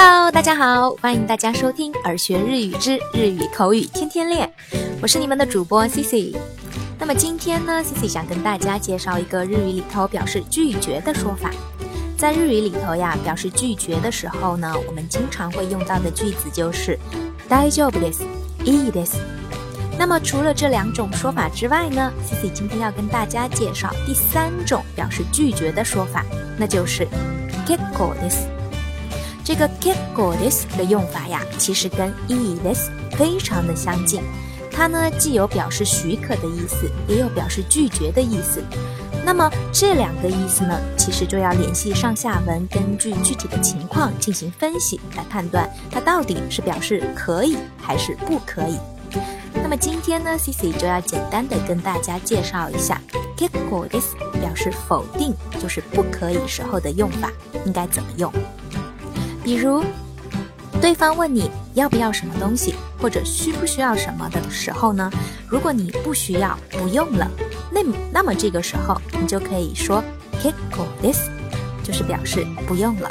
Hello，大家好，欢迎大家收听《耳学日语之日语口语天天练》，我是你们的主播 Cici。那么今天呢，Cici 想跟大家介绍一个日语里头表示拒绝的说法。在日语里头呀，表示拒绝的时候呢，我们经常会用到的句子就是“だ j じ b l ぶです”、“いいです”。那么除了这两种说法之外呢，Cici 今天要跟大家介绍第三种表示拒绝的说法，那就是“けっこうです”。这个 k e e p go t d i s 的用法呀，其实跟 e a t h i s 非常的相近。它呢，既有表示许可的意思，也有表示拒绝的意思。那么这两个意思呢，其实就要联系上下文，根据具体的情况进行分析来判断它到底是表示可以还是不可以。那么今天呢，Cici 就要简单的跟大家介绍一下 k e e p go t d i s 表示否定，就是不可以时候的用法应该怎么用。比如，对方问你要不要什么东西，或者需不需要什么的时候呢？如果你不需要、不用了，那那么这个时候你就可以说 “kekko h i s 就是表示不用了。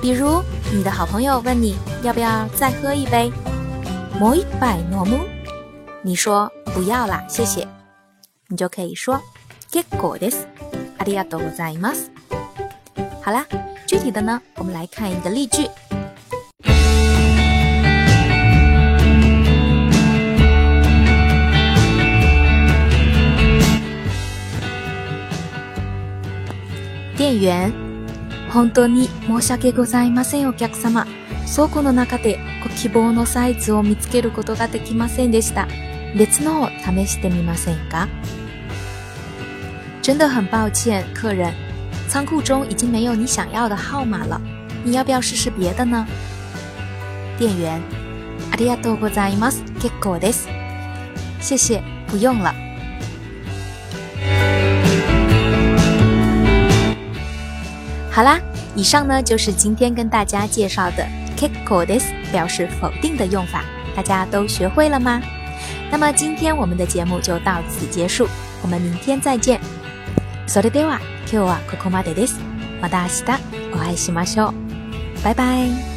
比如，你的好朋友问你要不要再喝一杯 m o i o b a i no 你说不要啦，谢谢，你就可以说 “kekko e s a i s ありがとうござい m す。s 好啦。具体的呢，我们来看一个例句。店员，本当に申し訳ございません、お客様。倉庫の中でご希望のサイズを見つけることができませんでした。別のを試してみませんか？真的很抱歉，客人。仓库中已经没有你想要的号码了，你要不要试试别的呢？店员：Adiá, dobozai más k i k o d i s 谢谢，不用了。好啦，以上呢就是今天跟大家介绍的 k i k o d i s 表示否定的用法，大家都学会了吗？那么今天我们的节目就到此结束，我们明天再见。それでは今日はここまでです。また明日お会いしましょう。バイバイ。